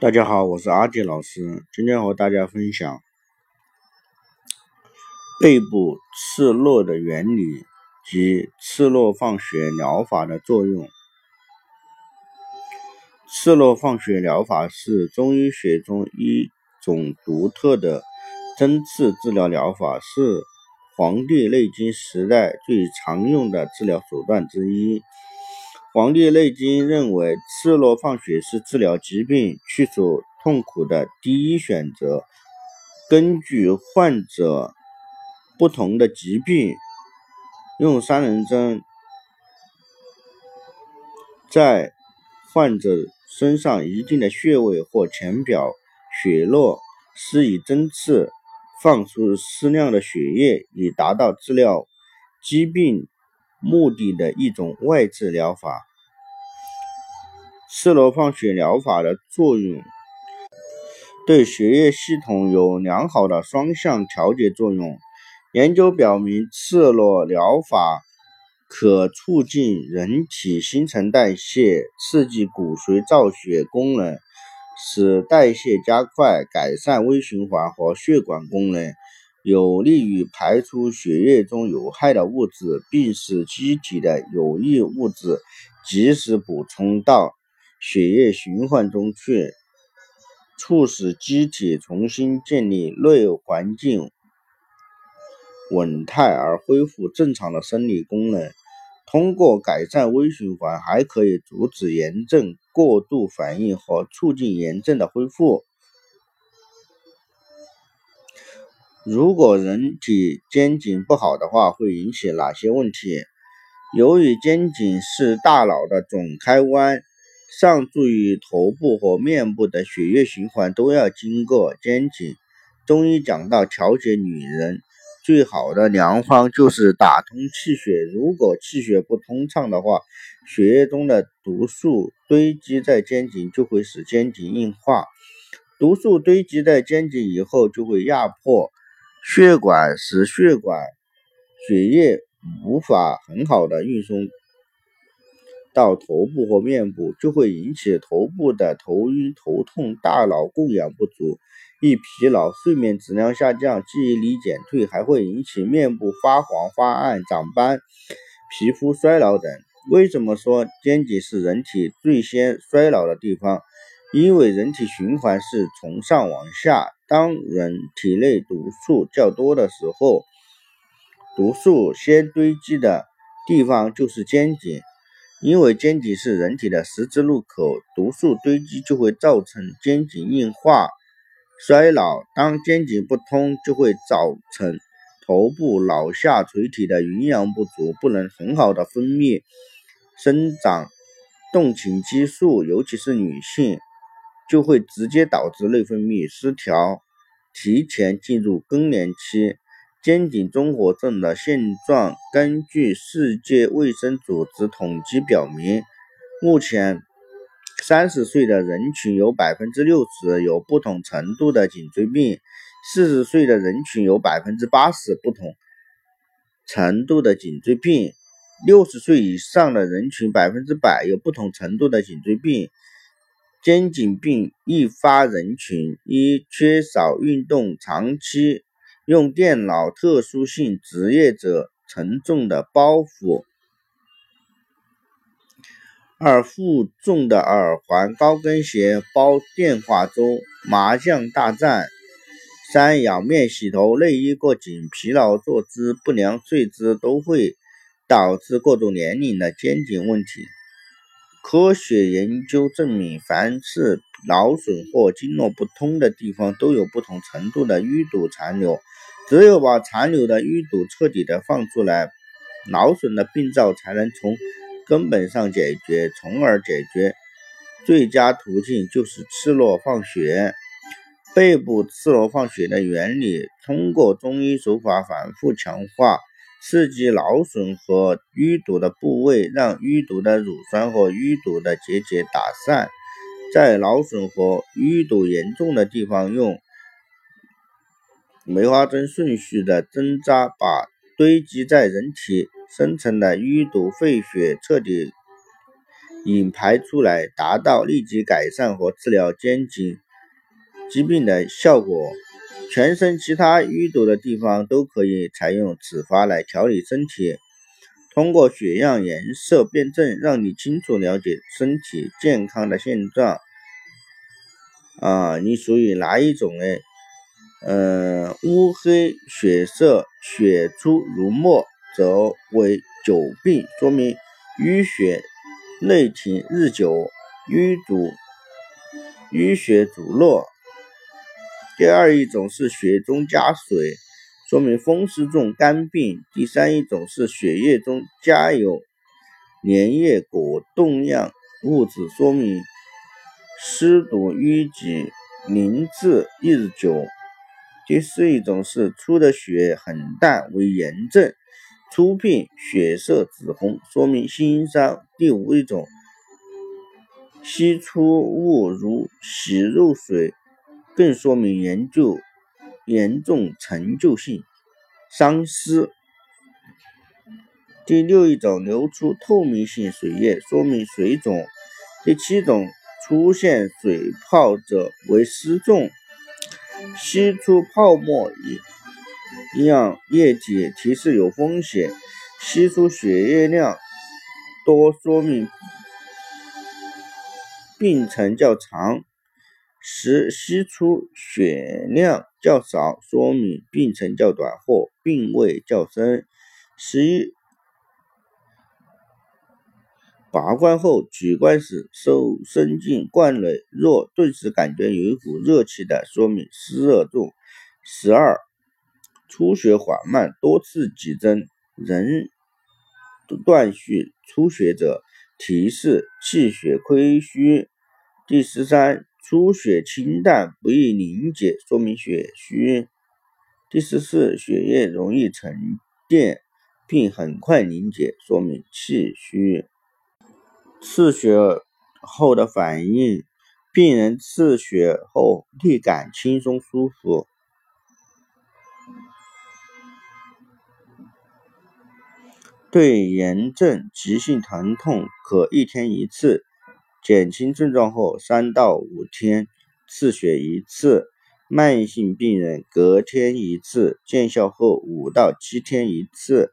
大家好，我是阿杰老师，今天和大家分享背部刺络的原理及刺络放血疗法的作用。刺络放血疗法是中医学中一种独特的针刺治疗疗法，是《黄帝内经》时代最常用的治疗手段之一。《黄帝内经》认为，刺络放血是治疗疾病、去除痛苦的第一选择。根据患者不同的疾病，用三棱针在患者身上一定的穴位或浅表血络施以针刺，放出适量的血液，以达到治疗疾病。目的的一种外治疗法，赤裸放血疗法的作用对血液系统有良好的双向调节作用。研究表明，赤裸疗法可促进人体新陈代谢，刺激骨髓造血功能，使代谢加快，改善微循环和血管功能。有利于排出血液中有害的物质，并使机体的有益物质及时补充到血液循环中去，促使机体重新建立内环境稳态而恢复正常的生理功能。通过改善微循环，还可以阻止炎症过度反应和促进炎症的恢复。如果人体肩颈不好的话，会引起哪些问题？由于肩颈是大脑的总开关，上注于头部和面部的血液循环都要经过肩颈。中医讲到，调节女人最好的良方就是打通气血。如果气血不通畅的话，血液中的毒素堆积在肩颈，就会使肩颈硬化。毒素堆积在肩颈以后，就会压迫。血管使血管血液无法很好的运送到头部或面部，就会引起头部的头晕、头痛，大脑供氧不足，易疲劳，睡眠质量下降，记忆力减退，还会引起面部发黄、发暗、长斑、皮肤衰老等。为什么说肩颈是人体最先衰老的地方？因为人体循环是从上往下。当人体内毒素较多的时候，毒素先堆积的地方就是肩颈，因为肩颈是人体的十字路口，毒素堆积就会造成肩颈硬化、衰老。当肩颈不通，就会造成头部脑下垂体的营养不足，不能很好的分泌生长动情激素，尤其是女性。就会直接导致内分泌失调，提前进入更年期。肩颈综合症的现状，根据世界卫生组织统计表明，目前三十岁的人群有百分之六十有不同程度的颈椎病，四十岁的人群有百分之八十不同程度的颈椎病，六十岁以上的人群百分之百有不同程度的颈椎病。肩颈病易发人群：一、缺少运动，长期用电脑；特殊性职业者，沉重的包袱；二、负重的耳环、高跟鞋、包电话粥、麻将大战；三、仰面洗头，内衣过紧，疲劳坐姿、不良睡姿都会导致各种年龄的肩颈问题。科学研究证明，凡是劳损或经络不通的地方，都有不同程度的淤堵残留。只有把残留的淤堵彻底的放出来，劳损的病灶才能从根本上解决，从而解决。最佳途径就是赤裸放血。背部赤裸放血的原理，通过中医手法反复强化。刺激劳损和淤堵的部位，让淤堵的乳酸和淤堵的结节打散。在劳损和淤堵严重的地方，用梅花针顺序的针扎，把堆积在人体深层的淤堵废血彻底引排出来，达到立即改善和治疗肩颈疾病的效果。全身其他淤堵的地方都可以采用此法来调理身体。通过血样颜色辨证，让你清楚了解身体健康的现状。啊，你属于哪一种呢？嗯，乌黑血色，血出如墨，则为久病，说明淤血内停日久，淤堵淤血阻络。第二一种是血中加水，说明风湿重肝病；第三一种是血液中加有粘液果冻样。物质，说明湿毒淤积凝滞日久；第四一种是出的血很淡为炎症，出片血色紫红，说明心伤；第五一种吸出物如洗肉水。更说明研究严重陈旧性伤湿。第六一种流出透明性水液，说明水肿。第七种出现水泡者为湿重，析出泡沫一样液体，提示有风险。吸出血液量多，说明病程较长。十析出血量较少，说明病程较短或病位较深。十一拔罐后取罐时手伸进罐内，若顿时感觉有一股热气的，说明湿热重。十二出血缓慢，多次挤针仍断续出血者，提示气血亏虚。第十三。出血清淡，不易凝结，说明血虚。第十四，血液容易沉淀并很快凝结，说明气虚。刺血后的反应，病人刺血后立感轻松舒服。对炎症、急性疼痛，可一天一次。减轻症状后三到五天刺血一次，慢性病人隔天一次，见效后五到七天一次。